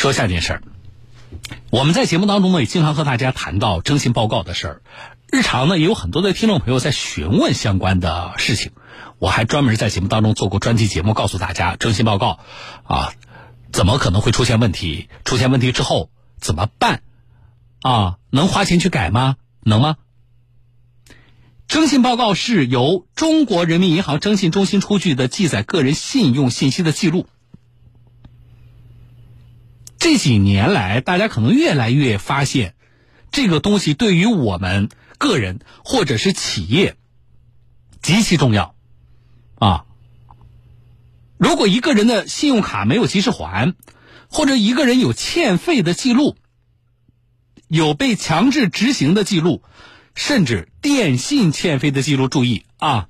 说下件事儿，我们在节目当中呢也经常和大家谈到征信报告的事儿，日常呢也有很多的听众朋友在询问相关的事情，我还专门在节目当中做过专题节目，告诉大家征信报告啊怎么可能会出现问题，出现问题之后怎么办啊？能花钱去改吗？能吗？征信报告是由中国人民银行征信中心出具的记载个人信用信息的记录。这几年来，大家可能越来越发现，这个东西对于我们个人或者是企业极其重要啊。如果一个人的信用卡没有及时还，或者一个人有欠费的记录，有被强制执行的记录。甚至电信欠费的记录，注意啊，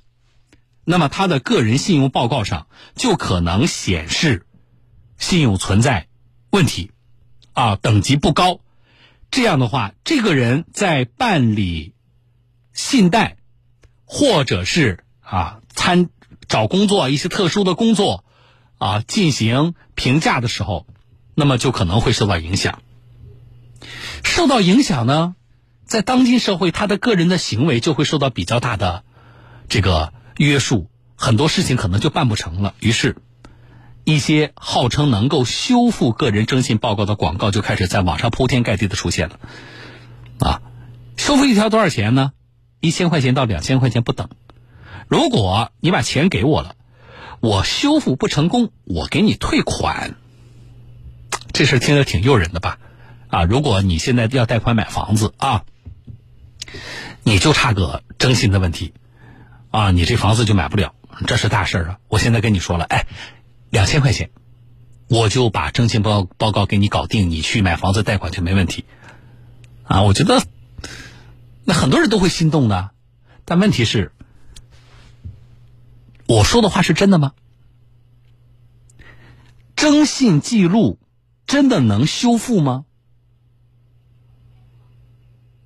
那么他的个人信用报告上就可能显示信用存在问题，啊，等级不高。这样的话，这个人在办理信贷或者是啊参找工作一些特殊的工作啊进行评价的时候，那么就可能会受到影响。受到影响呢？在当今社会，他的个人的行为就会受到比较大的这个约束，很多事情可能就办不成了。于是，一些号称能够修复个人征信报告的广告就开始在网上铺天盖地的出现了。啊，修复一条多少钱呢？一千块钱到两千块钱不等。如果你把钱给我了，我修复不成功，我给你退款。这事听着挺诱人的吧？啊，如果你现在要贷款买房子啊。你就差个征信的问题，啊，你这房子就买不了，这是大事啊！我现在跟你说了，哎，两千块钱，我就把征信报报告给你搞定，你去买房子贷款就没问题，啊，我觉得那很多人都会心动的，但问题是，我说的话是真的吗？征信记录真的能修复吗？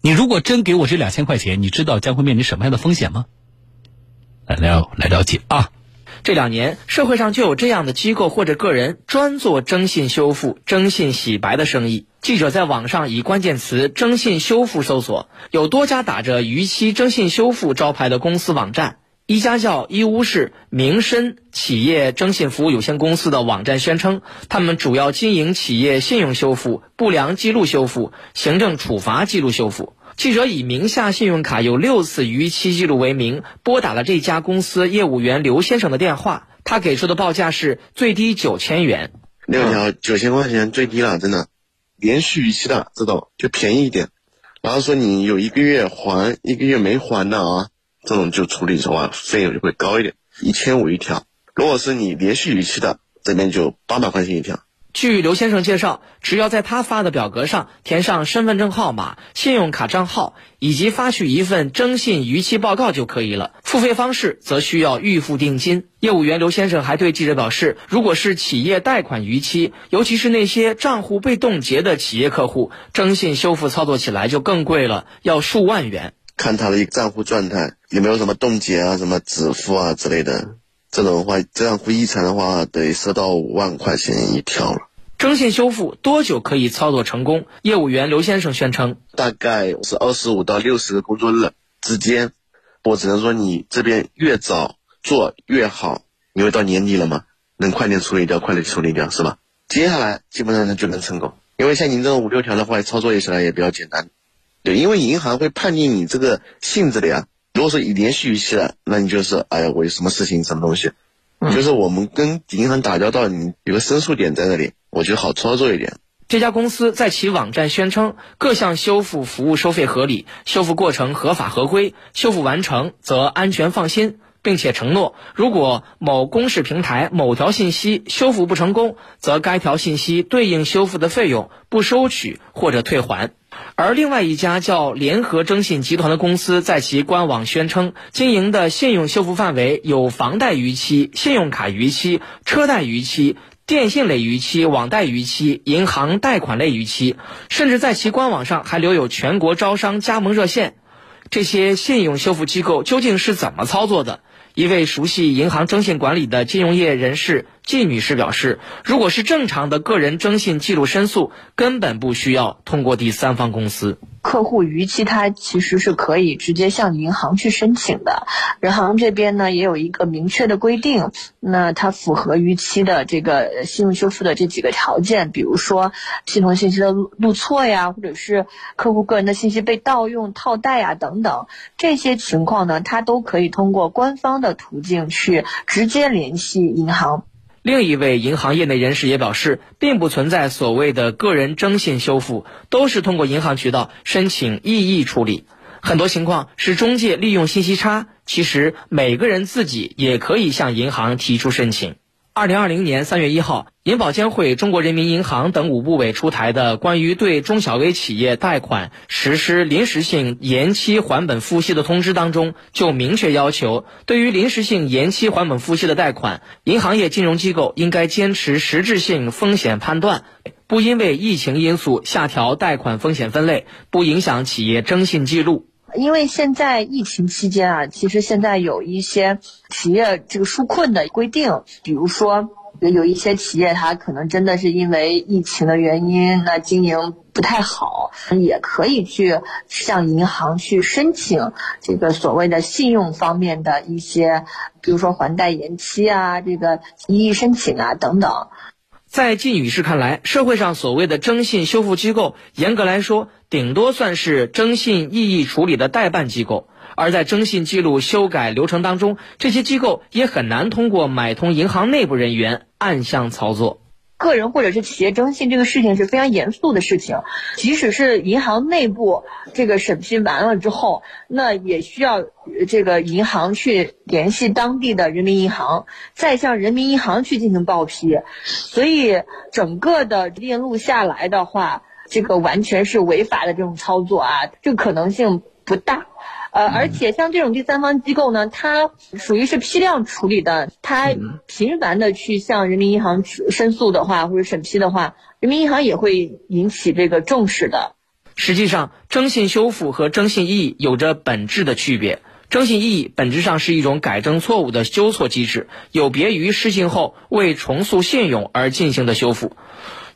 你如果真给我这两千块钱，你知道将会面临什么样的风险吗？来了来了解啊！这两年社会上就有这样的机构或者个人专做征信修复、征信洗白的生意。记者在网上以关键词“征信修复”搜索，有多家打着逾期征信修复招牌的公司网站。一家叫义乌市民申企业征信服务有限公司的网站宣称，他们主要经营企业信用修复、不良记录修复、行政处罚记录修复。记者以名下信用卡有六次逾期记录为名，拨打了这家公司业务员刘先生的电话。他给出的报价是最低九千元，六条九千块钱最低了，真的。连续逾期的这种就便宜一点，然后说你有一个月还，一个月没还的啊。这种就处理的话，费用就会高一点，一千五一条。如果是你连续逾期的，这边就八百块钱一条。据刘先生介绍，只要在他发的表格上填上身份证号码、信用卡账号，以及发去一份征信逾期报告就可以了。付费方式则需要预付定金。业务员刘先生还对记者表示，如果是企业贷款逾期，尤其是那些账户被冻结的企业客户，征信修复操作起来就更贵了，要数万元。看他的一个账户状态有没有什么冻结啊、什么止付啊之类的，这种的话，这样会异常的话，得收到五万块钱一条了。征信修复多久可以操作成功？业务员刘先生宣称，大概是二十五到六十个工作日之间。我只能说，你这边越早做越好，因为到年底了嘛，能快点处理掉，快点处理掉，是吧？接下来基本上就能成功，因为像您这种五六条的话，操作起来也比较简单。对，因为银行会判定你这个性质的呀。如果说你连续逾期了，那你就是哎呀，我有什么事情，什么东西，就是我们跟银行打交道，你有个申诉点在那里，我觉得好操作一点。这家公司在其网站宣称，各项修复服务收费合理，修复过程合法合规，修复完成则安全放心，并且承诺，如果某公示平台某条信息修复不成功，则该条信息对应修复的费用不收取或者退还。而另外一家叫联合征信集团的公司在其官网宣称，经营的信用修复范围有房贷逾期、信用卡逾期、车贷逾期、电信类逾期、网贷逾期、银行贷款类逾期，甚至在其官网上还留有全国招商加盟热线。这些信用修复机构究竟是怎么操作的？一位熟悉银行征信管理的金融业人士季女士表示，如果是正常的个人征信记录申诉，根本不需要通过第三方公司。客户逾期，他其实是可以直接向银行去申请的。银行这边呢也有一个明确的规定，那它符合逾期的这个信用修复的这几个条件，比如说系统信息的录错呀，或者是客户个人的信息被盗用、套贷呀等等，这些情况呢，它都可以通过官方的途径去直接联系银行。另一位银行业内人士也表示，并不存在所谓的个人征信修复，都是通过银行渠道申请异议处理。很多情况是中介利用信息差，其实每个人自己也可以向银行提出申请。二零二零年三月一号，银保监会、中国人民银行等五部委出台的关于对中小微企业贷款实施临时性延期还本付息的通知当中，就明确要求，对于临时性延期还本付息的贷款，银行业金融机构应该坚持实质性风险判断，不因为疫情因素下调贷款风险分类，不影响企业征信记录。因为现在疫情期间啊，其实现在有一些企业这个纾困的规定，比如说有一些企业它可能真的是因为疫情的原因，那经营不太好，也可以去向银行去申请这个所谓的信用方面的一些，比如说还贷延期啊，这个异议申请啊等等。在靳女士看来，社会上所谓的征信修复机构，严格来说，顶多算是征信异议处理的代办机构。而在征信记录修改流程当中，这些机构也很难通过买通银行内部人员暗箱操作。个人或者是企业征信这个事情是非常严肃的事情，即使是银行内部这个审批完了之后，那也需要这个银行去联系当地的人民银行，再向人民银行去进行报批。所以整个的链路下来的话，这个完全是违法的这种操作啊，这个可能性不大。呃，而且像这种第三方机构呢，它属于是批量处理的，它频繁的去向人民银行申诉的话，或者审批的话，人民银行也会引起这个重视的。实际上，征信修复和征信异议有着本质的区别。征信异议本质上是一种改正错误的纠错机制，有别于失信后为重塑信用而进行的修复。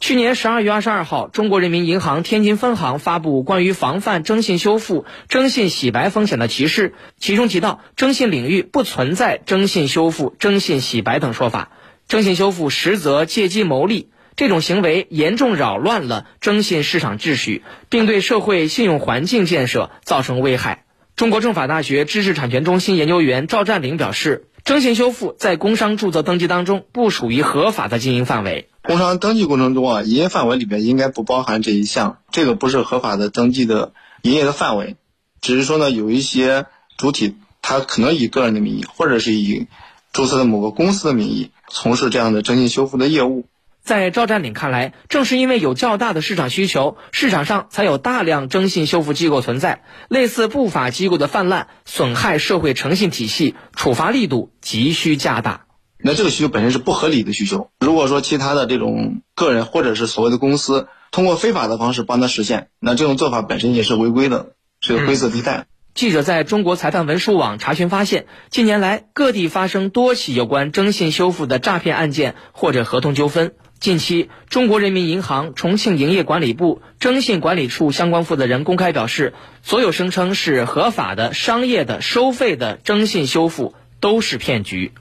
去年十二月二十二号，中国人民银行天津分行发布关于防范征信修复、征信洗白风险的提示，其中提到，征信领域不存在征信修复、征信洗白等说法，征信修复实则借机牟利，这种行为严重扰乱了征信市场秩序，并对社会信用环境建设造成危害。中国政法大学知识产权中心研究员赵占领表示。征信修复在工商注册登记当中不属于合法的经营范围。工商登记过程中啊，营业范围里边应该不包含这一项，这个不是合法的登记的营业的范围。只是说呢，有一些主体他可能以个人的名义，或者是以注册的某个公司的名义从事这样的征信修复的业务。在赵占领看来，正是因为有较大的市场需求，市场上才有大量征信修复机构存在。类似不法机构的泛滥，损害社会诚信体系，处罚力度急需加大。那这个需求本身是不合理的需求。如果说其他的这种个人或者是所谓的公司，通过非法的方式帮他实现，那这种做法本身也是违规的，是个灰色地带。记者在中国裁判文书网查询发现，近年来各地发生多起有关征信修复的诈骗案件或者合同纠纷。近期，中国人民银行重庆营业管理部征信管理处相关负责人公开表示，所有声称是合法的、商业的、收费的征信修复都是骗局。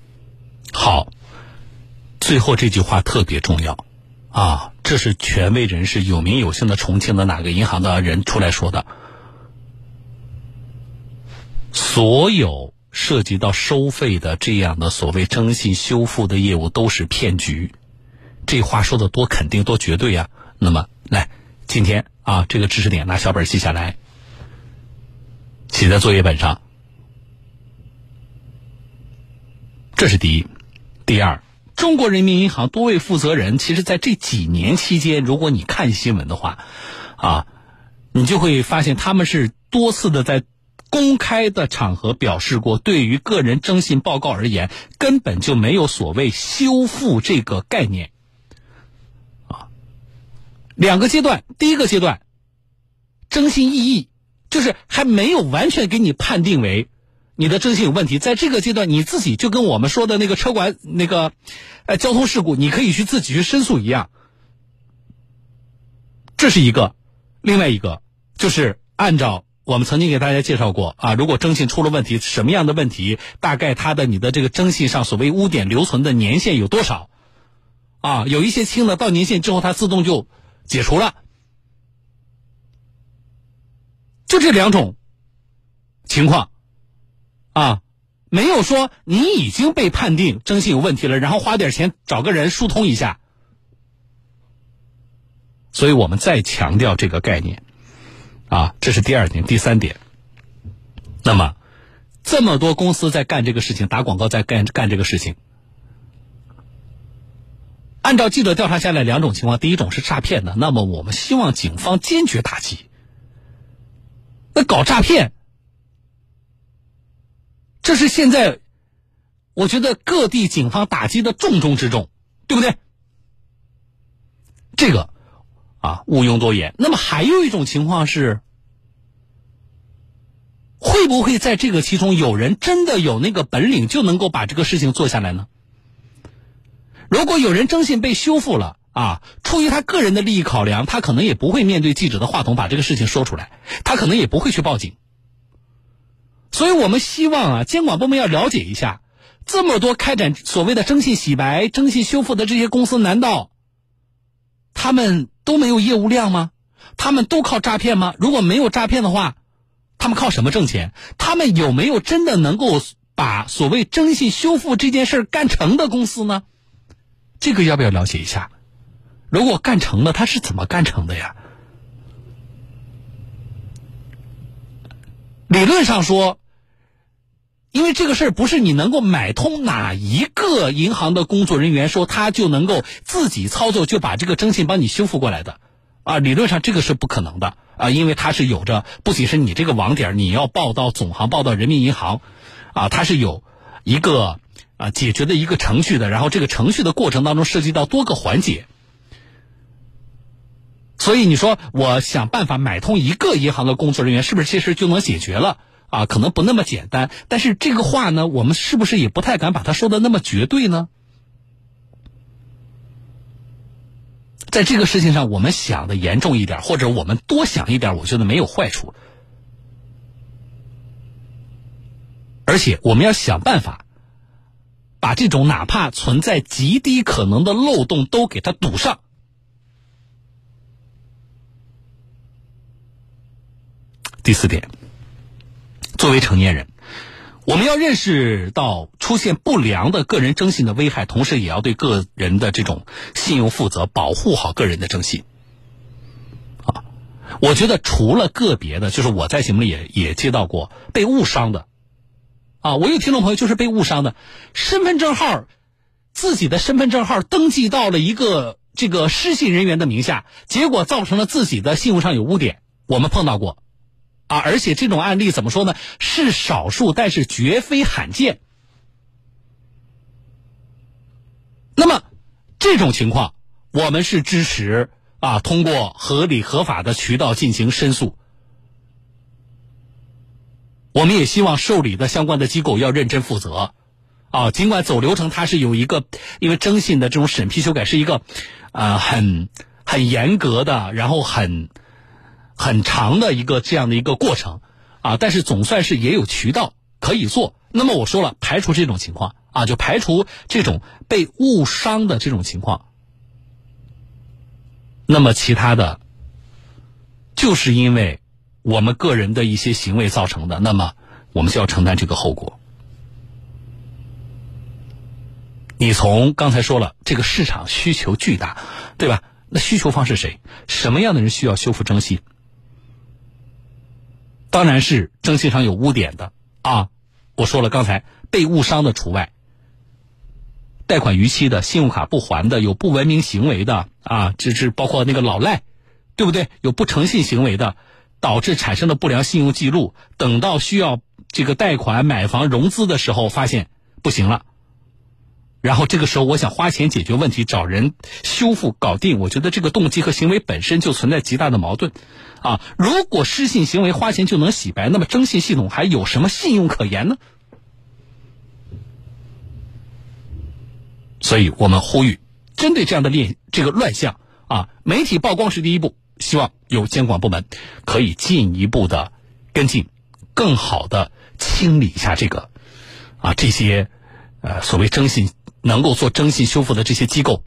好，最后这句话特别重要啊！这是权威人士、有名有姓的重庆的哪个银行的人出来说的？所有涉及到收费的这样的所谓征信修复的业务都是骗局。这话说的多肯定多绝对呀！那么来，今天啊，这个知识点拿小本记下来，写在作业本上。这是第一。第二，中国人民银行多位负责人，其实在这几年期间，如果你看新闻的话，啊，你就会发现他们是多次的在公开的场合表示过，对于个人征信报告而言，根本就没有所谓修复这个概念。两个阶段，第一个阶段，征信异议，就是还没有完全给你判定为你的征信有问题，在这个阶段你自己就跟我们说的那个车管那个，呃，交通事故，你可以去自己去申诉一样。这是一个，另外一个就是按照我们曾经给大家介绍过啊，如果征信出了问题，什么样的问题，大概它的你的这个征信上所谓污点留存的年限有多少？啊，有一些轻的到年限之后它自动就解除了，就这两种情况。啊，没有说你已经被判定征信有问题了，然后花点钱找个人疏通一下。所以我们再强调这个概念，啊，这是第二点，第三点。那么，这么多公司在干这个事情，打广告在干干这个事情，按照记者调查下来两种情况，第一种是诈骗的，那么我们希望警方坚决打击。那搞诈骗。这是现在，我觉得各地警方打击的重中之重，对不对？这个啊，毋庸多言。那么还有一种情况是，会不会在这个其中有人真的有那个本领，就能够把这个事情做下来呢？如果有人征信被修复了啊，出于他个人的利益考量，他可能也不会面对记者的话筒把这个事情说出来，他可能也不会去报警。所以我们希望啊，监管部门要了解一下，这么多开展所谓的征信洗白、征信修复的这些公司，难道他们都没有业务量吗？他们都靠诈骗吗？如果没有诈骗的话，他们靠什么挣钱？他们有没有真的能够把所谓征信修复这件事干成的公司呢？这个要不要了解一下？如果干成了，他是怎么干成的呀？理论上说。因为这个事儿不是你能够买通哪一个银行的工作人员说他就能够自己操作就把这个征信帮你修复过来的，啊，理论上这个是不可能的啊，因为它是有着不仅是你这个网点你要报到总行报到人民银行，啊，它是有一个啊解决的一个程序的，然后这个程序的过程当中涉及到多个环节，所以你说我想办法买通一个银行的工作人员，是不是这事就能解决了？啊，可能不那么简单，但是这个话呢，我们是不是也不太敢把它说的那么绝对呢？在这个事情上，我们想的严重一点，或者我们多想一点，我觉得没有坏处。而且，我们要想办法把这种哪怕存在极低可能的漏洞都给它堵上。第四点。作为成年人，我们要认识到出现不良的个人征信的危害，同时也要对个人的这种信用负责，保护好个人的征信。啊，我觉得除了个别的，就是我在节目里也也接到过被误伤的，啊，我有听众朋友就是被误伤的，身份证号自己的身份证号登记到了一个这个失信人员的名下，结果造成了自己的信用上有污点，我们碰到过。啊，而且这种案例怎么说呢？是少数，但是绝非罕见。那么这种情况，我们是支持啊，通过合理合法的渠道进行申诉。我们也希望受理的相关的机构要认真负责。啊，尽管走流程它是有一个，因为征信的这种审批修改是一个，呃，很很严格的，然后很。很长的一个这样的一个过程，啊，但是总算是也有渠道可以做。那么我说了，排除这种情况啊，就排除这种被误伤的这种情况。那么其他的，就是因为我们个人的一些行为造成的，那么我们就要承担这个后果。你从刚才说了，这个市场需求巨大，对吧？那需求方是谁？什么样的人需要修复征信？当然是征信上有污点的啊！我说了，刚才被误伤的除外，贷款逾期的、信用卡不还的、有不文明行为的啊，这是包括那个老赖，对不对？有不诚信行为的，导致产生的不良信用记录，等到需要这个贷款买房融资的时候，发现不行了，然后这个时候我想花钱解决问题，找人修复搞定，我觉得这个动机和行为本身就存在极大的矛盾，啊，如果失信行为花钱就能洗白，那么征信系统还有什么信用可言呢？所以我们呼吁，针对这样的恋这个乱象啊，媒体曝光是第一步，希望有监管部门可以进一步的跟进，更好的清理一下这个啊这些呃所谓征信能够做征信修复的这些机构。